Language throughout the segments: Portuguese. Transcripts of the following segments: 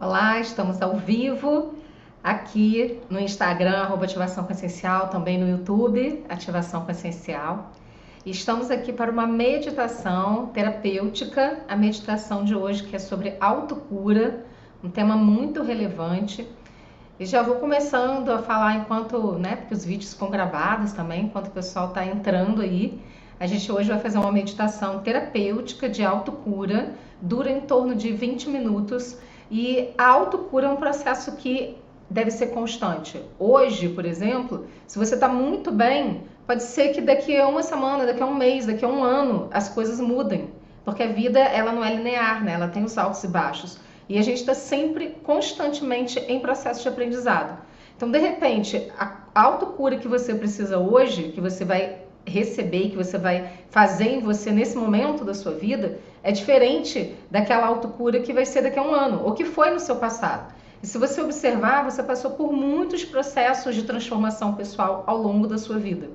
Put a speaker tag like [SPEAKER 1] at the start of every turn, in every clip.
[SPEAKER 1] Olá, estamos ao vivo aqui no Instagram, arroba Ativação Consciencial, também no YouTube, Ativação Consciencial. E estamos aqui para uma meditação terapêutica, a meditação de hoje que é sobre autocura, um tema muito relevante. E já vou começando a falar enquanto, né, porque os vídeos ficam gravados também, enquanto o pessoal está entrando aí. A gente hoje vai fazer uma meditação terapêutica de autocura, dura em torno de 20 minutos e a autocura é um processo que deve ser constante. Hoje, por exemplo, se você está muito bem, pode ser que daqui a uma semana, daqui a um mês, daqui a um ano, as coisas mudem. Porque a vida, ela não é linear, né? Ela tem os altos e baixos. E a gente está sempre, constantemente, em processo de aprendizado. Então, de repente, a autocura que você precisa hoje, que você vai receber que você vai fazer em você nesse momento da sua vida é diferente daquela autocura que vai ser daqui a um ano ou que foi no seu passado. E se você observar, você passou por muitos processos de transformação pessoal ao longo da sua vida.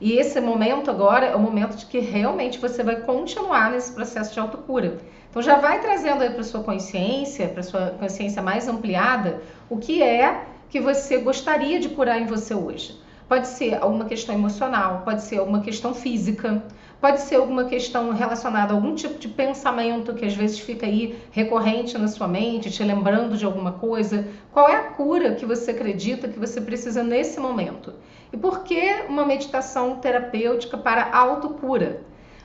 [SPEAKER 1] E esse momento agora é o momento de que realmente você vai continuar nesse processo de autocura. Então já vai trazendo aí para sua consciência, para sua consciência mais ampliada, o que é que você gostaria de curar em você hoje. Pode ser alguma questão emocional, pode ser alguma questão física, pode ser alguma questão relacionada a algum tipo de pensamento que às vezes fica aí recorrente na sua mente, te lembrando de alguma coisa. Qual é a cura que você acredita que você precisa nesse momento? E por que uma meditação terapêutica para autocura?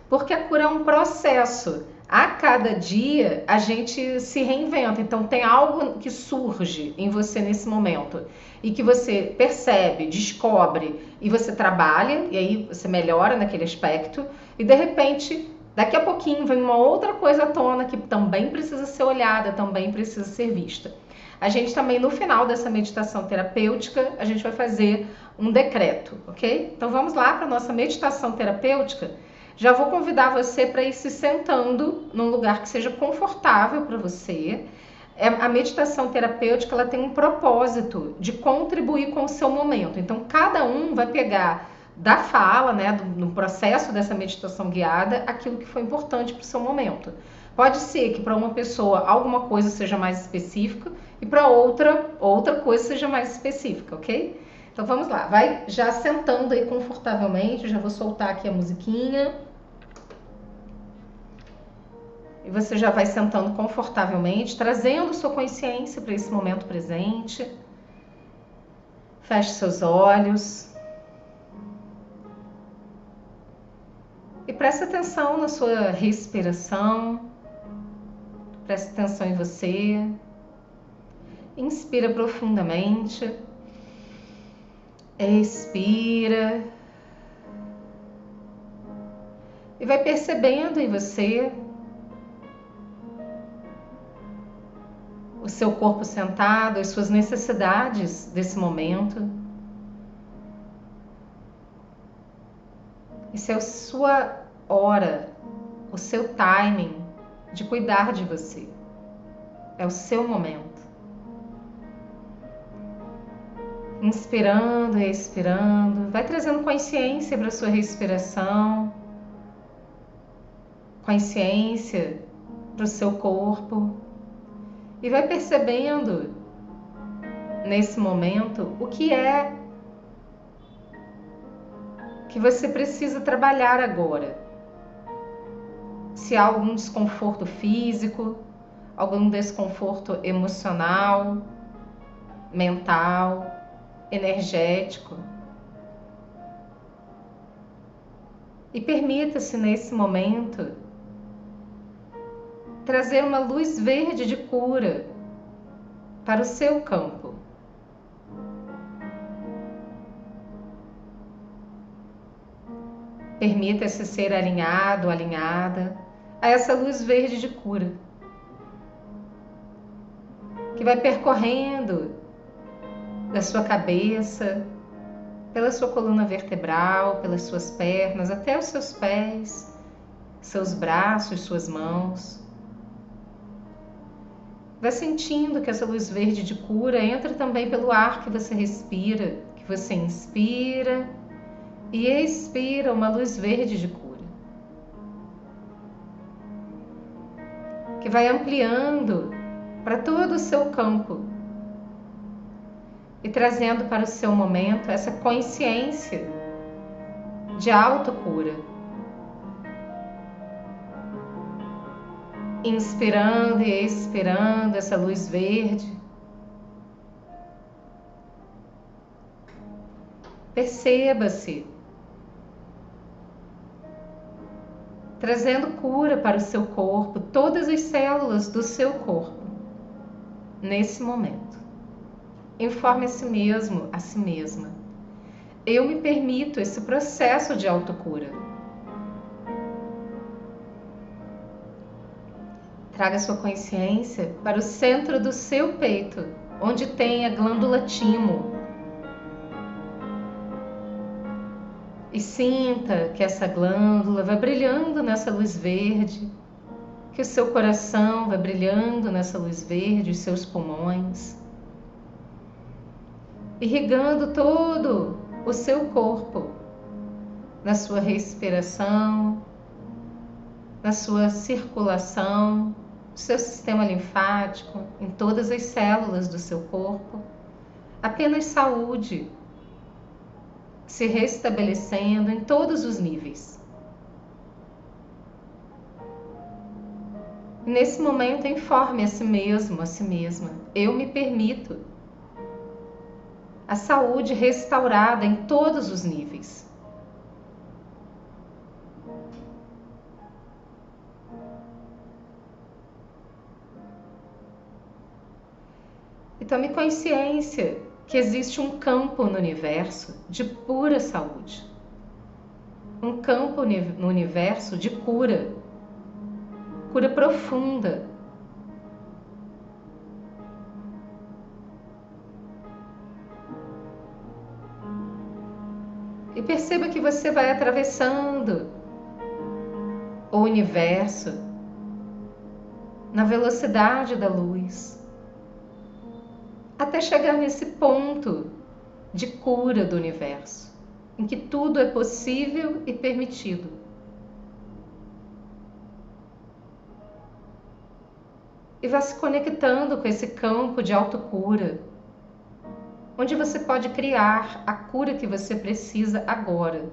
[SPEAKER 1] Porque a cura é um processo a cada dia a gente se reinventa. Então tem algo que surge em você nesse momento e que você percebe, descobre e você trabalha e aí você melhora naquele aspecto e de repente daqui a pouquinho vem uma outra coisa à tona que também precisa ser olhada, também precisa ser vista. A gente também no final dessa meditação terapêutica, a gente vai fazer um decreto, OK? Então vamos lá para nossa meditação terapêutica já vou convidar você para ir se sentando num lugar que seja confortável para você. É, a meditação terapêutica ela tem um propósito de contribuir com o seu momento. Então, cada um vai pegar da fala, né, do, no processo dessa meditação guiada, aquilo que foi importante para o seu momento. Pode ser que para uma pessoa alguma coisa seja mais específica e para outra outra coisa seja mais específica, ok? Então vamos lá, vai já sentando aí confortavelmente, já vou soltar aqui a musiquinha. E você já vai sentando confortavelmente, trazendo sua consciência para esse momento presente. Feche seus olhos. E preste atenção na sua respiração. Preste atenção em você. Inspira profundamente. Expira. E vai percebendo em você o seu corpo sentado, as suas necessidades desse momento. Isso é a sua hora, o seu timing de cuidar de você. É o seu momento. Inspirando expirando, vai trazendo consciência para a sua respiração, consciência para o seu corpo e vai percebendo nesse momento o que é que você precisa trabalhar agora. Se há algum desconforto físico, algum desconforto emocional, mental, energético. E permita-se nesse momento trazer uma luz verde de cura para o seu campo. Permita-se ser alinhado, alinhada a essa luz verde de cura, que vai percorrendo da sua cabeça, pela sua coluna vertebral, pelas suas pernas, até os seus pés, seus braços, suas mãos. Vai sentindo que essa luz verde de cura entra também pelo ar que você respira, que você inspira e expira uma luz verde de cura. Que vai ampliando para todo o seu campo e trazendo para o seu momento essa consciência de autocura. Inspirando e expirando essa luz verde. Perceba-se trazendo cura para o seu corpo, todas as células do seu corpo, nesse momento. Informe a si mesmo, a si mesma. Eu me permito esse processo de autocura. Traga sua consciência para o centro do seu peito, onde tem a glândula timo, E sinta que essa glândula vai brilhando nessa luz verde, que o seu coração vai brilhando nessa luz verde, os seus pulmões, irrigando todo o seu corpo, na sua respiração, na sua circulação, no seu sistema linfático, em todas as células do seu corpo. Apenas saúde, se restabelecendo em todos os níveis. Nesse momento, informe a si mesmo, a si mesma: eu me permito a saúde restaurada em todos os níveis. E tome consciência que existe um campo no universo de pura saúde. Um campo no universo de cura, cura profunda. Perceba que você vai atravessando o universo na velocidade da luz até chegar nesse ponto de cura do universo, em que tudo é possível e permitido. E vá se conectando com esse campo de autocura, onde você pode criar a cura que você precisa agora.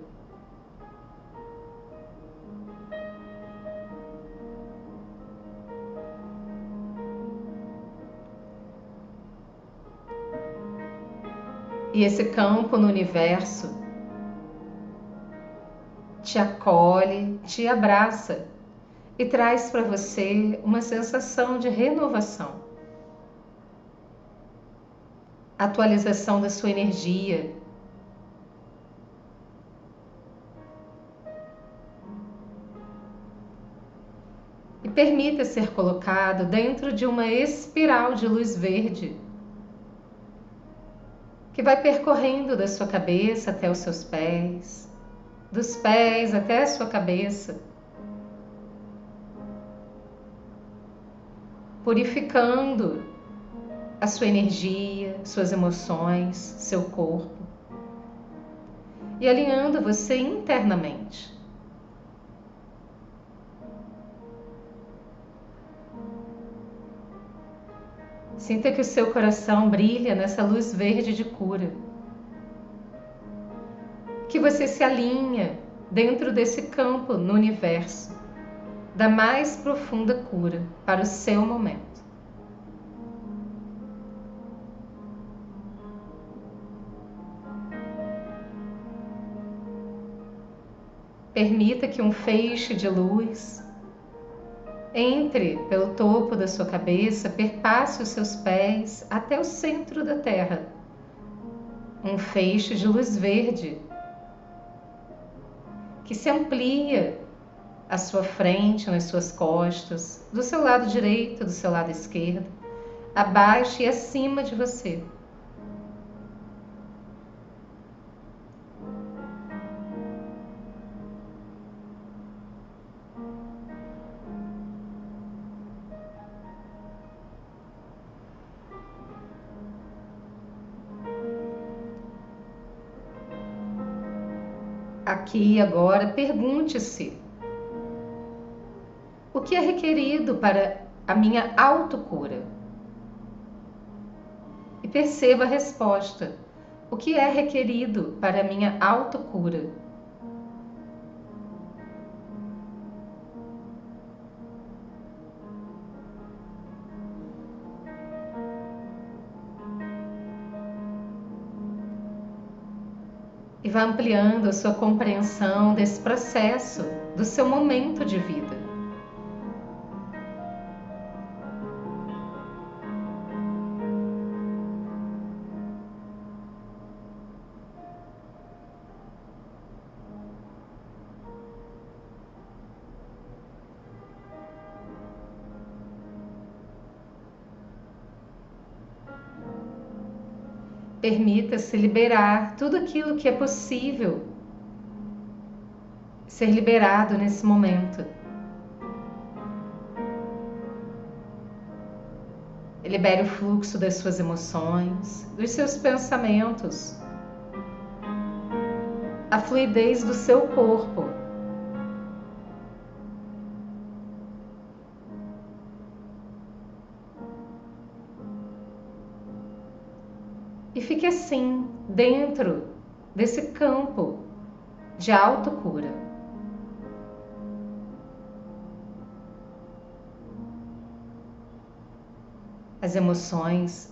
[SPEAKER 1] E esse campo no universo te acolhe, te abraça e traz para você uma sensação de renovação, atualização da sua energia. E permita ser colocado dentro de uma espiral de luz verde que vai percorrendo da sua cabeça até os seus pés, dos pés até a sua cabeça, purificando a sua energia, suas emoções, seu corpo e alinhando você internamente. Sinta que o seu coração brilha nessa luz verde de cura. Que você se alinha dentro desse campo no universo da mais profunda cura para o seu momento. Permita que um feixe de luz entre pelo topo da sua cabeça, perpasse os seus pés até o centro da terra. Um feixe de luz verde que se amplia à sua frente, nas suas costas, do seu lado direito, do seu lado esquerdo, abaixo e acima de você. aqui e agora, pergunte-se: o que é requerido para a minha autocura? E perceba a resposta: o que é requerido para a minha autocura? E vá ampliando a sua compreensão desse processo, do seu momento de vida. Permita-se liberar tudo aquilo que é possível ser liberado nesse momento. Libere o fluxo das suas emoções, dos seus pensamentos, a fluidez do seu corpo. Assim, dentro desse campo de autocura. As emoções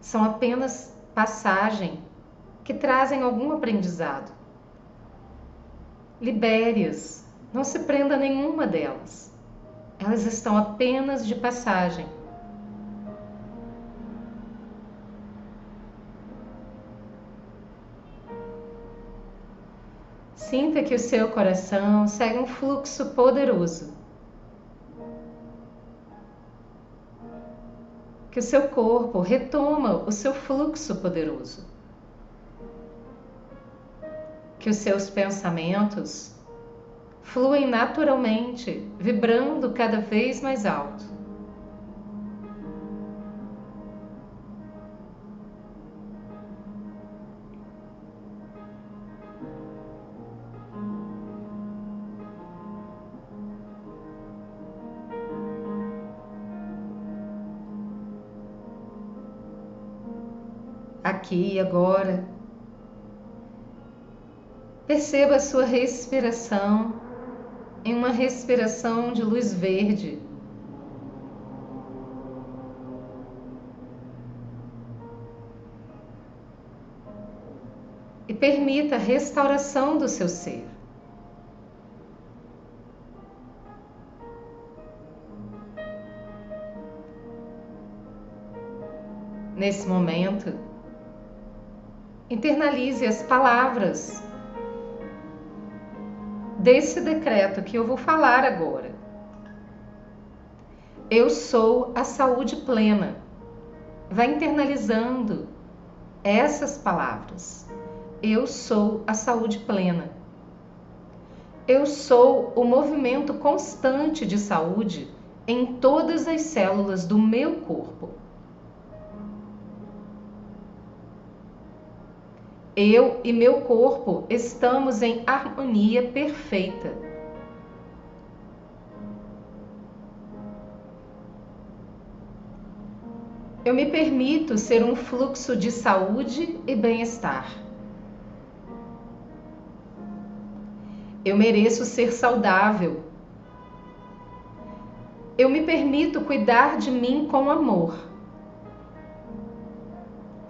[SPEAKER 1] são apenas passagem que trazem algum aprendizado. Libere-as, não se prenda a nenhuma delas. Elas estão apenas de passagem. Sinta que o seu coração segue um fluxo poderoso. Que o seu corpo retoma o seu fluxo poderoso. Que os seus pensamentos fluem naturalmente, vibrando cada vez mais alto. Aqui e agora. Perceba a sua respiração em uma respiração de luz verde. E permita a restauração do seu ser. Nesse momento, internalize as palavras desse decreto que eu vou falar agora. Eu sou a saúde plena. Vai internalizando essas palavras. Eu sou a saúde plena. Eu sou o movimento constante de saúde em todas as células do meu corpo. Eu e meu corpo estamos em harmonia perfeita. Eu me permito ser um fluxo de saúde e bem-estar. Eu mereço ser saudável. Eu me permito cuidar de mim com amor.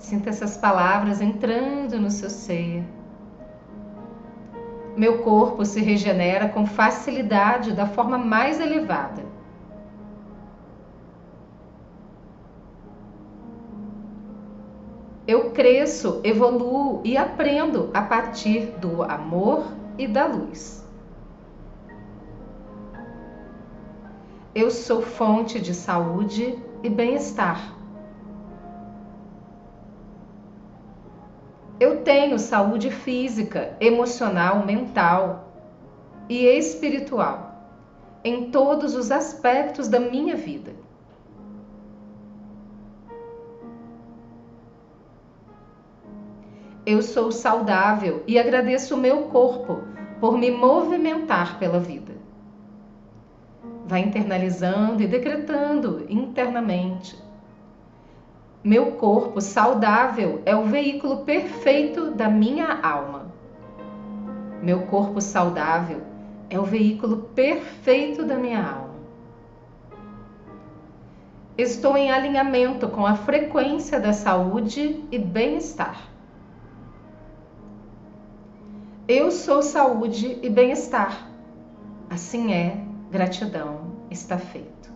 [SPEAKER 1] Sinta essas palavras entrando no seu ser. Meu corpo se regenera com facilidade da forma mais elevada. Eu cresço, evoluo e aprendo a partir do amor e da luz. Eu sou fonte de saúde e bem-estar. Tenho saúde física, emocional, mental e espiritual em todos os aspectos da minha vida. Eu sou saudável e agradeço o meu corpo por me movimentar pela vida. Vai internalizando e decretando internamente. Meu corpo saudável é o veículo perfeito da minha alma. Meu corpo saudável é o veículo perfeito da minha alma. Estou em alinhamento com a frequência da saúde e bem-estar. Eu sou saúde e bem-estar. Assim é, gratidão está feito.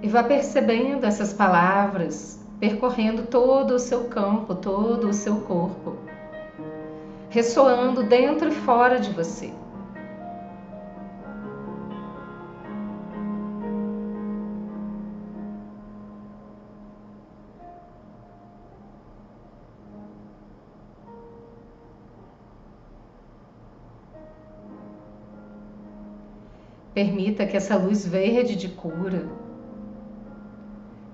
[SPEAKER 1] E vá percebendo essas palavras percorrendo todo o seu campo, todo o seu corpo, ressoando dentro e fora de você. Permita que essa luz verde de cura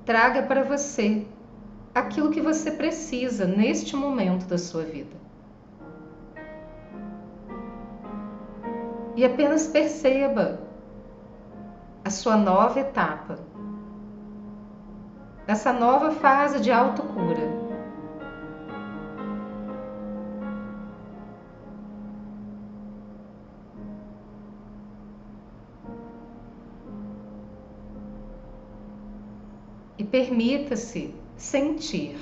[SPEAKER 1] traga para você aquilo que você precisa neste momento da sua vida. E apenas perceba a sua nova etapa, essa nova fase de autocura. E permita-se sentir.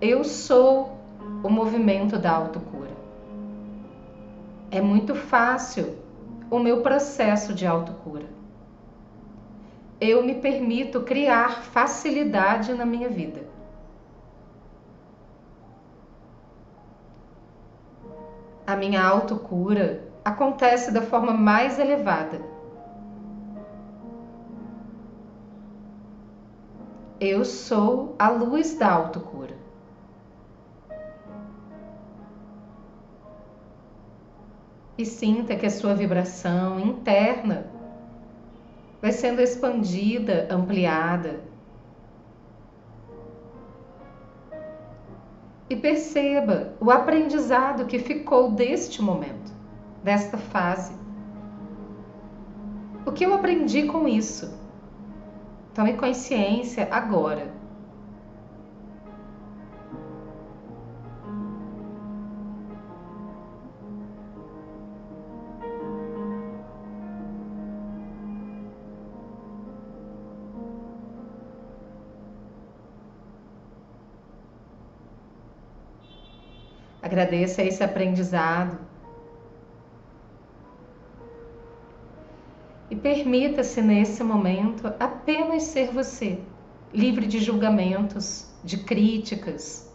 [SPEAKER 1] Eu sou o movimento da autocura. É muito fácil o meu processo de autocura. Eu me permito criar facilidade na minha vida. A minha autocura acontece da forma mais elevada Eu sou a luz da autocura. E sinta que a sua vibração interna vai sendo expandida, ampliada. E perceba o aprendizado que ficou deste momento, desta fase. O que eu aprendi com isso? Tome consciência agora. Agradeça esse aprendizado permita-se nesse momento apenas ser você, livre de julgamentos, de críticas,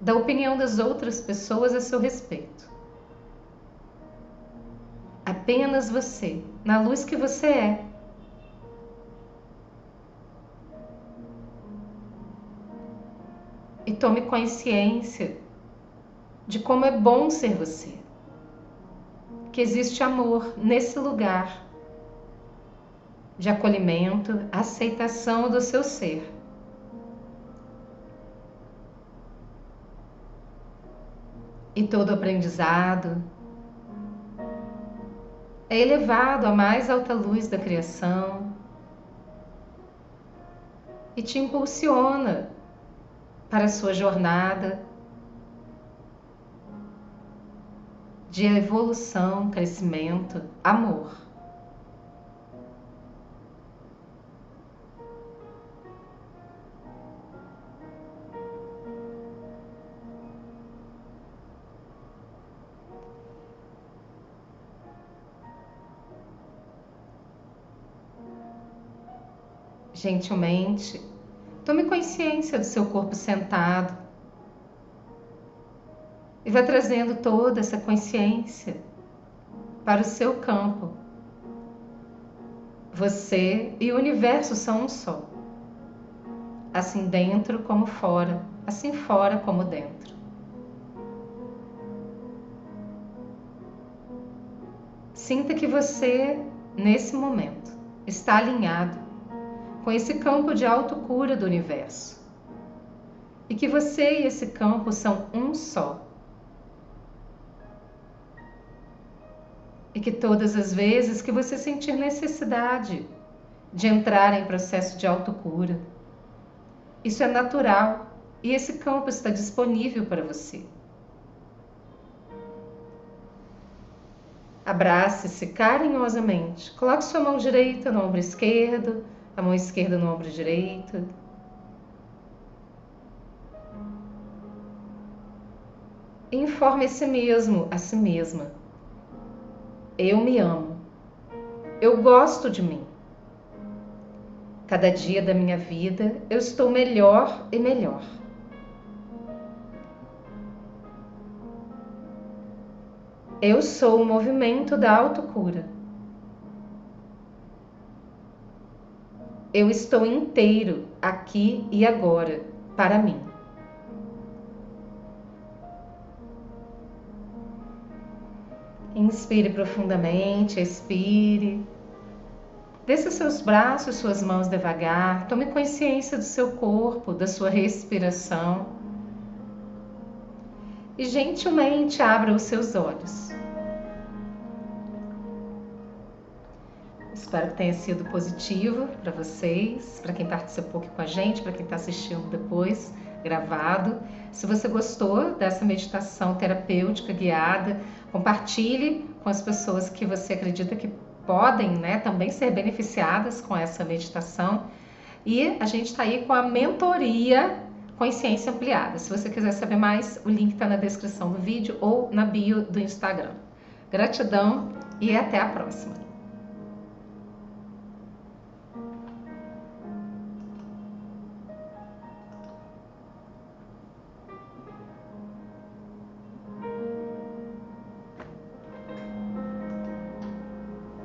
[SPEAKER 1] da opinião das outras pessoas a seu respeito. Apenas você, na luz que você é. E tome consciência de como é bom ser você. Que existe amor nesse lugar de acolhimento, aceitação do seu ser. E todo aprendizado é elevado à mais alta luz da criação e te impulsiona para a sua jornada de evolução, crescimento, amor. Gentilmente, tome consciência do seu corpo sentado e vá trazendo toda essa consciência para o seu campo. Você e o universo são um só, assim dentro como fora, assim fora como dentro. Sinta que você, nesse momento, está alinhado com esse campo de autocura do universo. E que você e esse campo são um só. E que todas as vezes que você sentir necessidade de entrar em processo de autocura. Isso é natural e esse campo está disponível para você. Abrace-se carinhosamente. Coloque sua mão direita no ombro esquerdo, a mão esquerda no ombro direito. Informe a si mesmo, a si mesma. Eu me amo. Eu gosto de mim. Cada dia da minha vida eu estou melhor e melhor. Eu sou o movimento da autocura. Eu estou inteiro aqui e agora para mim. Inspire profundamente, expire. Desça seus braços, suas mãos devagar. Tome consciência do seu corpo, da sua respiração. E gentilmente abra os seus olhos. Espero que tenha sido positivo para vocês, para quem participou aqui com a gente, para quem está assistindo depois gravado. Se você gostou dessa meditação terapêutica guiada, Compartilhe com as pessoas que você acredita que podem né, também ser beneficiadas com essa meditação. E a gente está aí com a mentoria Consciência Ampliada. Se você quiser saber mais, o link está na descrição do vídeo ou na bio do Instagram. Gratidão e até a próxima!